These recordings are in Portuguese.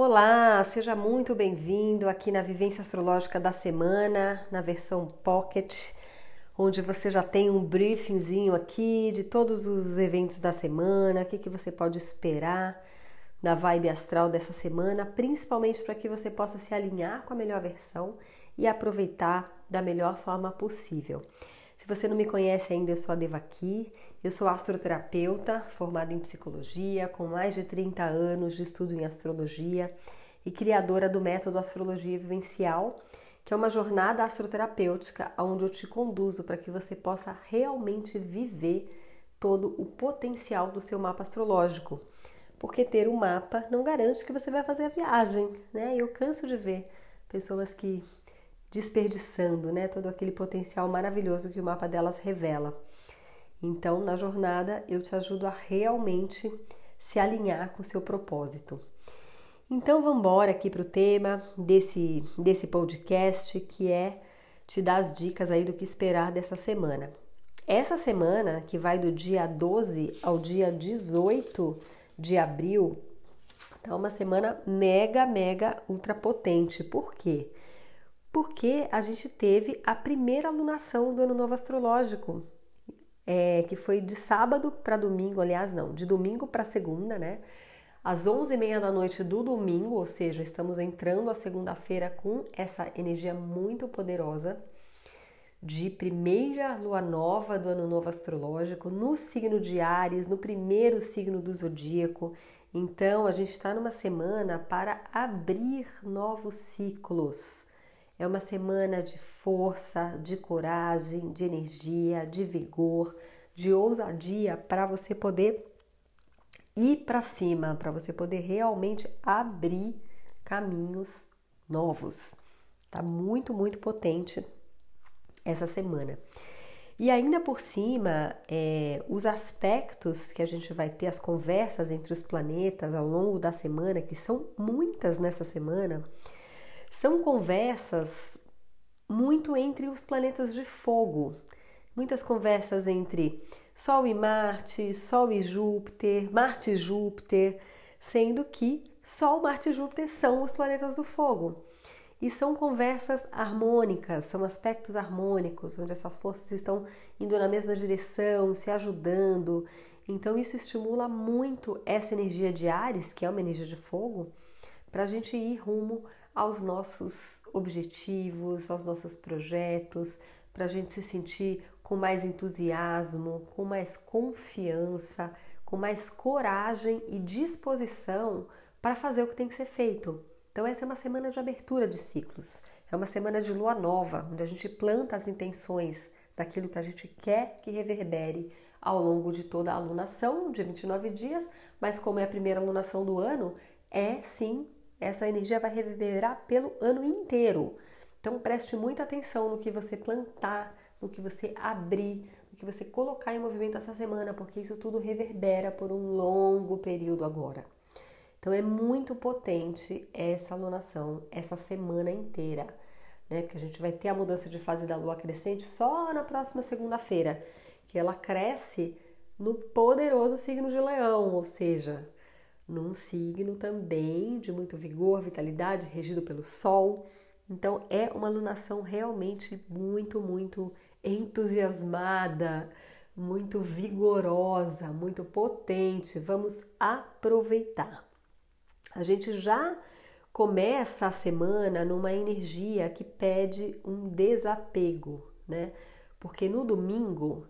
Olá, seja muito bem-vindo aqui na Vivência Astrológica da Semana, na versão Pocket, onde você já tem um briefingzinho aqui de todos os eventos da semana, o que, que você pode esperar da vibe astral dessa semana, principalmente para que você possa se alinhar com a melhor versão e aproveitar da melhor forma possível. Você não me conhece ainda, eu sou a Devaki, eu sou astroterapeuta, formada em psicologia, com mais de 30 anos de estudo em astrologia e criadora do método Astrologia Vivencial, que é uma jornada astroterapêutica onde eu te conduzo para que você possa realmente viver todo o potencial do seu mapa astrológico. Porque ter um mapa não garante que você vai fazer a viagem, né? Eu canso de ver pessoas que desperdiçando, né, todo aquele potencial maravilhoso que o mapa delas revela. Então, na jornada, eu te ajudo a realmente se alinhar com o seu propósito. Então, vamos embora aqui para o tema desse, desse podcast, que é te dar as dicas aí do que esperar dessa semana. Essa semana, que vai do dia 12 ao dia 18 de abril, tá uma semana mega, mega ultra potente. Por quê? Porque a gente teve a primeira alunação do Ano Novo Astrológico, é, que foi de sábado para domingo, aliás, não, de domingo para segunda, né? Às 11h30 da noite do domingo, ou seja, estamos entrando a segunda-feira com essa energia muito poderosa de primeira lua nova do ano novo astrológico no signo de Ares, no primeiro signo do zodíaco. Então, a gente está numa semana para abrir novos ciclos é uma semana de força, de coragem, de energia, de vigor, de ousadia para você poder ir para cima, para você poder realmente abrir caminhos novos. Tá muito, muito potente essa semana. E ainda por cima, é, os aspectos que a gente vai ter, as conversas entre os planetas ao longo da semana, que são muitas nessa semana, são conversas muito entre os planetas de fogo, muitas conversas entre Sol e Marte, Sol e Júpiter, Marte e Júpiter, sendo que Sol, Marte e Júpiter são os planetas do fogo. E são conversas harmônicas, são aspectos harmônicos, onde essas forças estão indo na mesma direção, se ajudando. Então, isso estimula muito essa energia de Ares, que é uma energia de fogo, para a gente ir rumo aos nossos objetivos, aos nossos projetos, para a gente se sentir com mais entusiasmo, com mais confiança, com mais coragem e disposição para fazer o que tem que ser feito. Então, essa é uma semana de abertura de ciclos, é uma semana de lua nova, onde a gente planta as intenções daquilo que a gente quer que reverbere ao longo de toda a alunação, de 29 dias, mas como é a primeira alunação do ano, é sim essa energia vai reverberar pelo ano inteiro. Então preste muita atenção no que você plantar, no que você abrir, no que você colocar em movimento essa semana, porque isso tudo reverbera por um longo período agora. Então é muito potente essa alunação, essa semana inteira, né? Porque a gente vai ter a mudança de fase da lua crescente só na próxima segunda-feira, que ela cresce no poderoso signo de Leão, ou seja, num signo também de muito vigor, vitalidade, regido pelo Sol. Então é uma lunação realmente muito, muito entusiasmada, muito vigorosa, muito potente. Vamos aproveitar. A gente já começa a semana numa energia que pede um desapego, né? Porque no domingo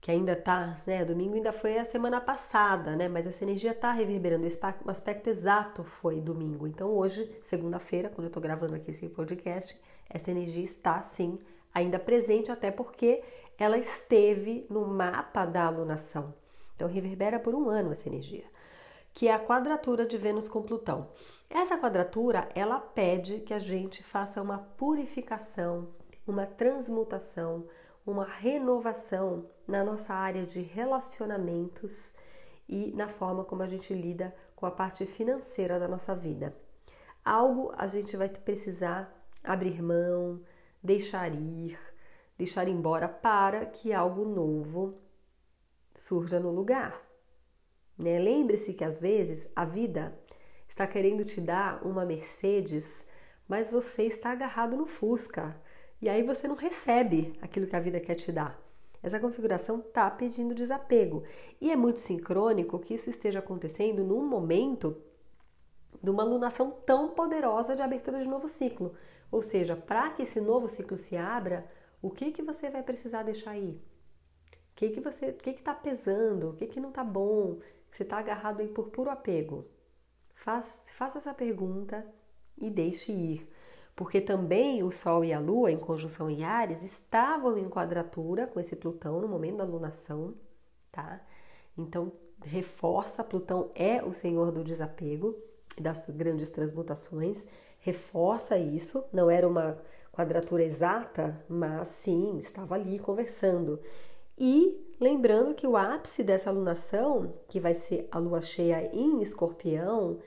que ainda tá, né? Domingo ainda foi a semana passada, né? Mas essa energia tá reverberando. O aspecto exato foi domingo. Então hoje, segunda-feira, quando eu tô gravando aqui esse podcast, essa energia está sim ainda presente, até porque ela esteve no mapa da alunação. Então reverbera por um ano essa energia, que é a quadratura de Vênus com Plutão. Essa quadratura, ela pede que a gente faça uma purificação, uma transmutação, uma renovação na nossa área de relacionamentos e na forma como a gente lida com a parte financeira da nossa vida. Algo a gente vai precisar abrir mão, deixar ir, deixar embora para que algo novo surja no lugar. Né? Lembre-se que às vezes a vida está querendo te dar uma Mercedes, mas você está agarrado no Fusca. E aí você não recebe aquilo que a vida quer te dar. Essa configuração está pedindo desapego. E é muito sincrônico que isso esteja acontecendo num momento de uma lunação tão poderosa de abertura de novo ciclo. Ou seja, para que esse novo ciclo se abra, o que, que você vai precisar deixar aí? O que, que você, o que está pesando? O que, que não está bom? Você está agarrado aí por puro apego? Faça essa pergunta e deixe ir. Porque também o Sol e a Lua, em conjunção em Ares, estavam em quadratura com esse Plutão no momento da lunação, tá? Então, reforça, Plutão é o senhor do desapego das grandes transmutações, reforça isso, não era uma quadratura exata, mas sim, estava ali conversando. E lembrando que o ápice dessa alunação, que vai ser a lua cheia em escorpião,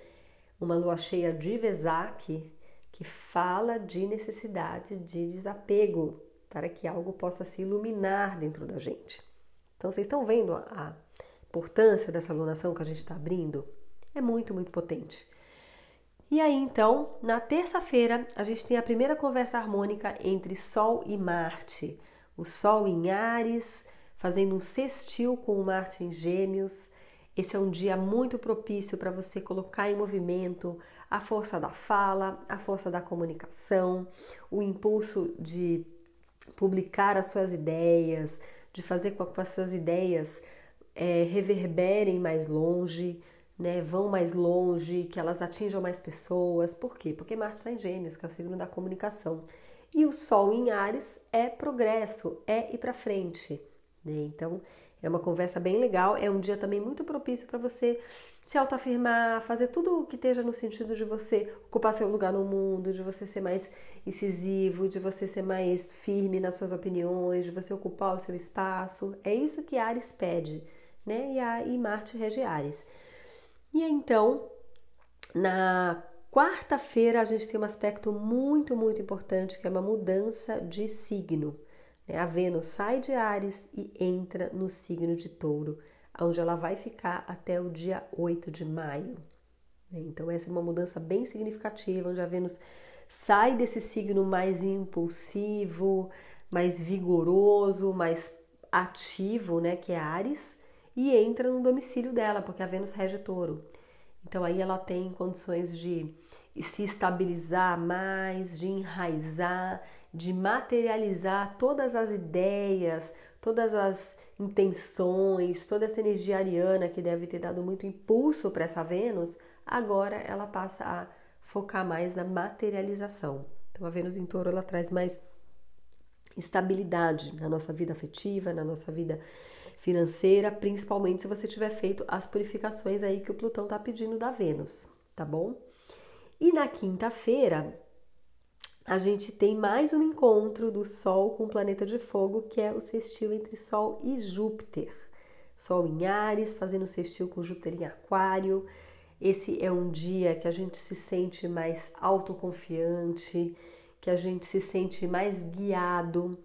uma lua cheia de Vesak, que fala de necessidade de desapego, para que algo possa se iluminar dentro da gente. Então, vocês estão vendo a importância dessa alunação que a gente está abrindo? É muito, muito potente. E aí, então, na terça-feira, a gente tem a primeira conversa harmônica entre Sol e Marte. O Sol em Ares, fazendo um sextil com o Marte em Gêmeos. Esse é um dia muito propício para você colocar em movimento a força da fala, a força da comunicação, o impulso de publicar as suas ideias, de fazer com que as suas ideias é, reverberem mais longe, né, vão mais longe, que elas atinjam mais pessoas. Por quê? Porque Marte está em Gêmeos, que é o signo da comunicação. E o Sol em Ares é progresso, é ir para frente. Né? Então, é uma conversa bem legal. É um dia também muito propício para você se autoafirmar, fazer tudo o que esteja no sentido de você ocupar seu lugar no mundo, de você ser mais incisivo, de você ser mais firme nas suas opiniões, de você ocupar o seu espaço. É isso que Ares pede, né? E, a, e Marte rege Ares. E então, na quarta-feira, a gente tem um aspecto muito, muito importante que é uma mudança de signo. Né? A Vênus sai de Ares e entra no signo de Touro, onde ela vai ficar até o dia 8 de maio. Né? Então, essa é uma mudança bem significativa, onde a Vênus sai desse signo mais impulsivo, mais vigoroso, mais ativo, né, que é Ares, e entra no domicílio dela, porque a Vênus rege touro. Então aí ela tem condições de se estabilizar mais, de enraizar, de materializar todas as ideias, todas as intenções, toda essa energia ariana que deve ter dado muito impulso para essa Vênus, agora ela passa a focar mais na materialização. Então a Vênus em Touro ela traz mais estabilidade na nossa vida afetiva, na nossa vida financeira, principalmente se você tiver feito as purificações aí que o Plutão está pedindo da Vênus, tá bom? E na quinta-feira, a gente tem mais um encontro do Sol com o planeta de fogo, que é o sextil entre Sol e Júpiter. Sol em Ares, fazendo sextil com Júpiter em Aquário. Esse é um dia que a gente se sente mais autoconfiante, que a gente se sente mais guiado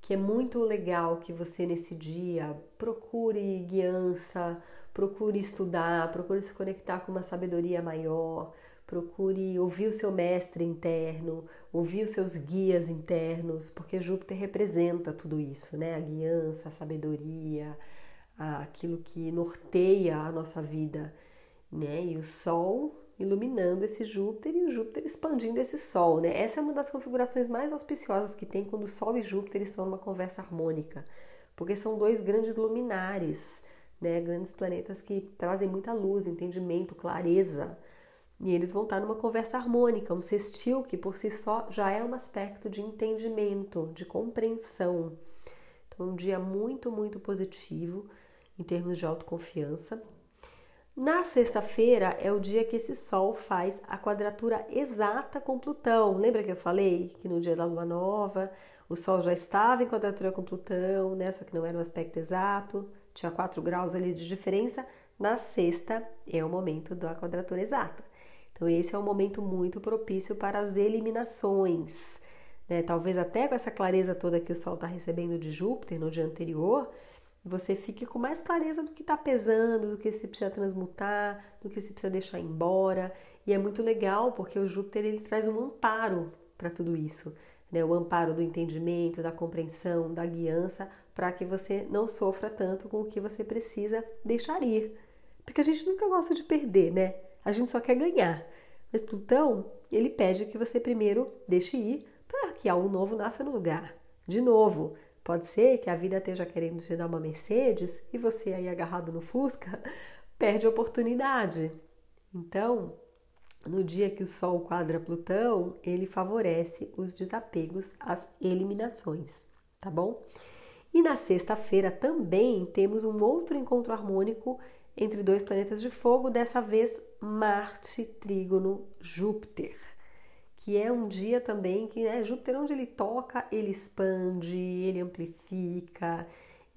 que é muito legal que você nesse dia procure guiança, procure estudar, procure se conectar com uma sabedoria maior, procure ouvir o seu mestre interno, ouvir os seus guias internos, porque Júpiter representa tudo isso, né? A guiança, a sabedoria, aquilo que norteia a nossa vida, né? E o Sol iluminando esse Júpiter e o Júpiter expandindo esse Sol, né? Essa é uma das configurações mais auspiciosas que tem quando Sol e Júpiter estão numa conversa harmônica, porque são dois grandes luminares, né? Grandes planetas que trazem muita luz, entendimento, clareza. E eles vão estar numa conversa harmônica, um sextil que por si só já é um aspecto de entendimento, de compreensão. Então, um dia muito, muito positivo em termos de autoconfiança. Na sexta-feira é o dia que esse Sol faz a quadratura exata com Plutão. Lembra que eu falei que no dia da Lua Nova o Sol já estava em quadratura com Plutão, né? Só que não era um aspecto exato, tinha 4 graus ali de diferença. Na sexta é o momento da quadratura exata. Então, esse é um momento muito propício para as eliminações. Né? Talvez até com essa clareza toda que o Sol está recebendo de Júpiter no dia anterior, você fique com mais clareza do que está pesando, do que se precisa transmutar, do que se precisa deixar embora. E é muito legal porque o Júpiter ele traz um amparo para tudo isso, né? O amparo do entendimento, da compreensão, da guiança, para que você não sofra tanto com o que você precisa deixar ir. Porque a gente nunca gosta de perder, né? A gente só quer ganhar. Mas Plutão, ele pede que você primeiro deixe ir para que algo novo nasça no lugar. De novo, pode ser que a vida esteja querendo te dar uma Mercedes e você aí agarrado no Fusca perde a oportunidade. Então, no dia que o Sol quadra Plutão, ele favorece os desapegos, as eliminações, tá bom? E na sexta-feira também temos um outro encontro harmônico entre dois planetas de fogo, dessa vez Marte trígono Júpiter, que é um dia também que né, Júpiter onde ele toca, ele expande, ele amplifica,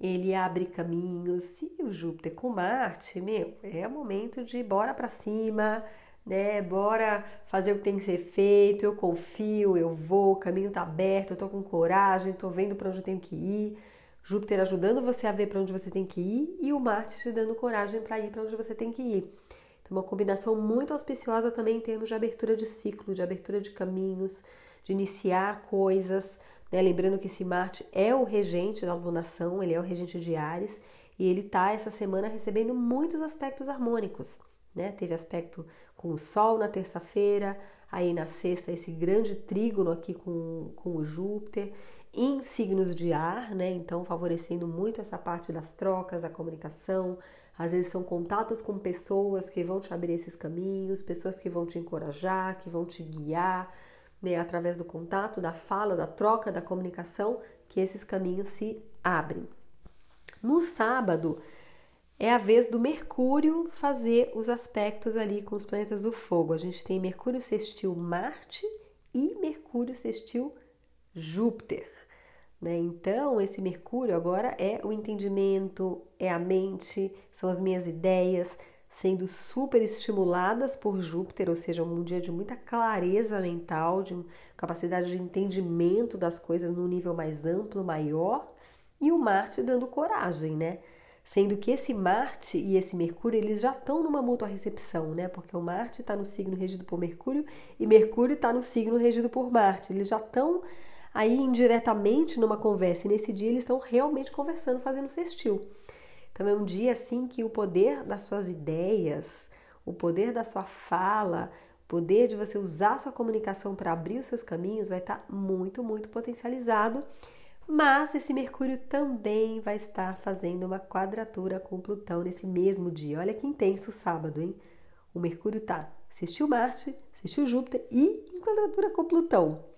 ele abre caminhos. E o Júpiter com Marte, meu, é o momento de bora para cima, né? Bora fazer o que tem que ser feito. Eu confio, eu vou, o caminho tá aberto, eu tô com coragem, tô vendo para onde eu tenho que ir. Júpiter ajudando você a ver para onde você tem que ir e o Marte te dando coragem para ir para onde você tem que ir. Então, uma combinação muito auspiciosa também em termos de abertura de ciclo, de abertura de caminhos, de iniciar coisas. Né? Lembrando que esse Marte é o regente da alunação, ele é o regente de Ares e ele está essa semana recebendo muitos aspectos harmônicos. Né? Teve aspecto com o Sol na terça-feira, aí na sexta esse grande trígono aqui com, com o Júpiter em signos de ar, né? Então, favorecendo muito essa parte das trocas, a comunicação. Às vezes são contatos com pessoas que vão te abrir esses caminhos, pessoas que vão te encorajar, que vão te guiar, né? Através do contato, da fala, da troca, da comunicação, que esses caminhos se abrem. No sábado, é a vez do Mercúrio fazer os aspectos ali com os planetas do fogo. A gente tem Mercúrio sextil Marte e Mercúrio sextil Júpiter. Né? Então, esse Mercúrio agora é o entendimento, é a mente, são as minhas ideias sendo super estimuladas por Júpiter, ou seja, um dia de muita clareza mental, de capacidade de entendimento das coisas num nível mais amplo, maior, e o Marte dando coragem, né? Sendo que esse Marte e esse Mercúrio, eles já estão numa mútua recepção, né? Porque o Marte está no signo regido por Mercúrio e Mercúrio está no signo regido por Marte. Eles já estão aí indiretamente numa conversa, e nesse dia eles estão realmente conversando, fazendo sextil. Então é um dia assim que o poder das suas ideias, o poder da sua fala, o poder de você usar a sua comunicação para abrir os seus caminhos vai estar tá muito, muito potencializado. Mas esse Mercúrio também vai estar fazendo uma quadratura com Plutão nesse mesmo dia. Olha que intenso o sábado, hein? O Mercúrio tá assistiu Marte, assistiu Júpiter e em quadratura com Plutão.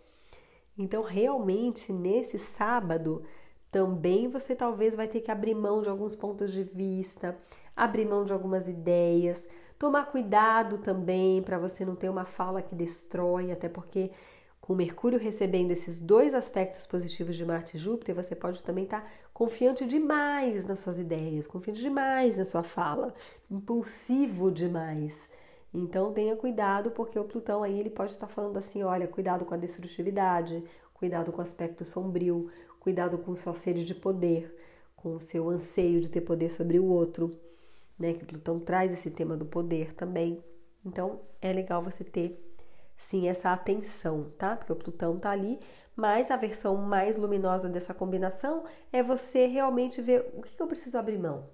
Então, realmente, nesse sábado, também você talvez vai ter que abrir mão de alguns pontos de vista, abrir mão de algumas ideias, tomar cuidado também para você não ter uma fala que destrói, até porque com Mercúrio recebendo esses dois aspectos positivos de Marte e Júpiter, você pode também estar tá confiante demais nas suas ideias, confiante demais na sua fala, impulsivo demais. Então tenha cuidado, porque o Plutão aí ele pode estar falando assim: olha, cuidado com a destrutividade, cuidado com o aspecto sombrio, cuidado com sua sede de poder, com o seu anseio de ter poder sobre o outro, né? Que Plutão traz esse tema do poder também. Então é legal você ter sim essa atenção, tá? Porque o Plutão tá ali, mas a versão mais luminosa dessa combinação é você realmente ver o que eu preciso abrir mão,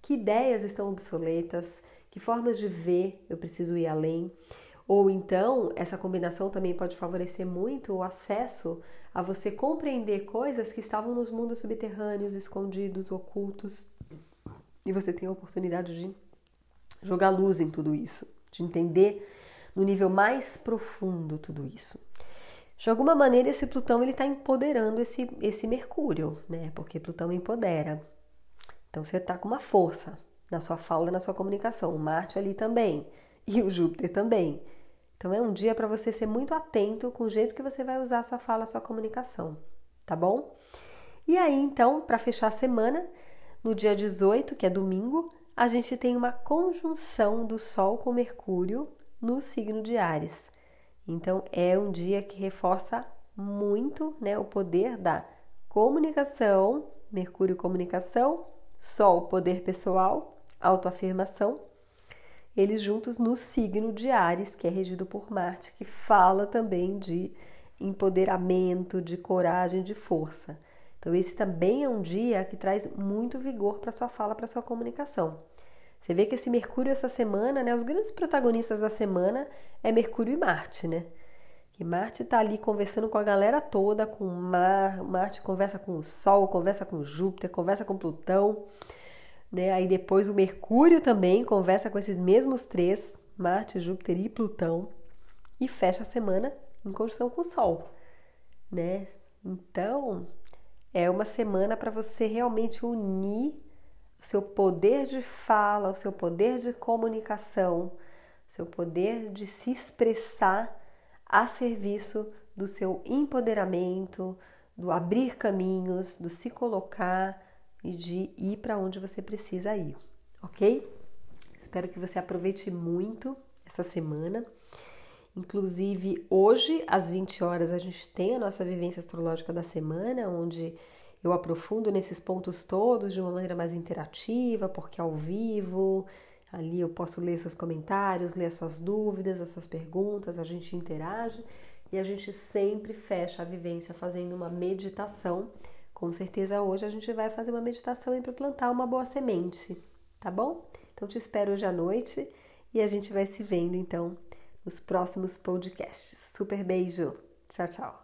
que ideias estão obsoletas, que formas de ver eu preciso ir além? Ou então, essa combinação também pode favorecer muito o acesso a você compreender coisas que estavam nos mundos subterrâneos, escondidos, ocultos. E você tem a oportunidade de jogar luz em tudo isso, de entender no nível mais profundo tudo isso. De alguma maneira, esse Plutão ele está empoderando esse, esse Mercúrio, né? Porque Plutão empodera. Então você está com uma força, na sua fala, na sua comunicação. O Marte ali também e o Júpiter também. Então é um dia para você ser muito atento com o jeito que você vai usar a sua fala, a sua comunicação, tá bom? E aí, então, para fechar a semana, no dia 18, que é domingo, a gente tem uma conjunção do Sol com Mercúrio no signo de Ares. Então é um dia que reforça muito, né, o poder da comunicação, Mercúrio comunicação, Sol poder pessoal autoafirmação. eles juntos no signo de Ares, que é regido por Marte, que fala também de empoderamento, de coragem, de força. Então, esse também é um dia que traz muito vigor para sua fala, para sua comunicação. Você vê que esse Mercúrio essa semana, né, os grandes protagonistas da semana é Mercúrio e Marte, né? Que Marte está ali conversando com a galera toda, com Mar, Marte conversa com o Sol, conversa com Júpiter, conversa com Plutão, né? Aí depois o Mercúrio também conversa com esses mesmos três, Marte, Júpiter e Plutão, e fecha a semana em conjunção com o Sol, né? Então, é uma semana para você realmente unir o seu poder de fala, o seu poder de comunicação, o seu poder de se expressar a serviço do seu empoderamento, do abrir caminhos, do se colocar e de ir para onde você precisa ir, ok? Espero que você aproveite muito essa semana. Inclusive, hoje, às 20 horas, a gente tem a nossa vivência astrológica da semana, onde eu aprofundo nesses pontos todos de uma maneira mais interativa, porque ao vivo, ali eu posso ler seus comentários, ler as suas dúvidas, as suas perguntas, a gente interage e a gente sempre fecha a vivência fazendo uma meditação. Com certeza hoje a gente vai fazer uma meditação para plantar uma boa semente, tá bom? Então te espero hoje à noite e a gente vai se vendo então nos próximos podcasts. Super beijo. Tchau, tchau.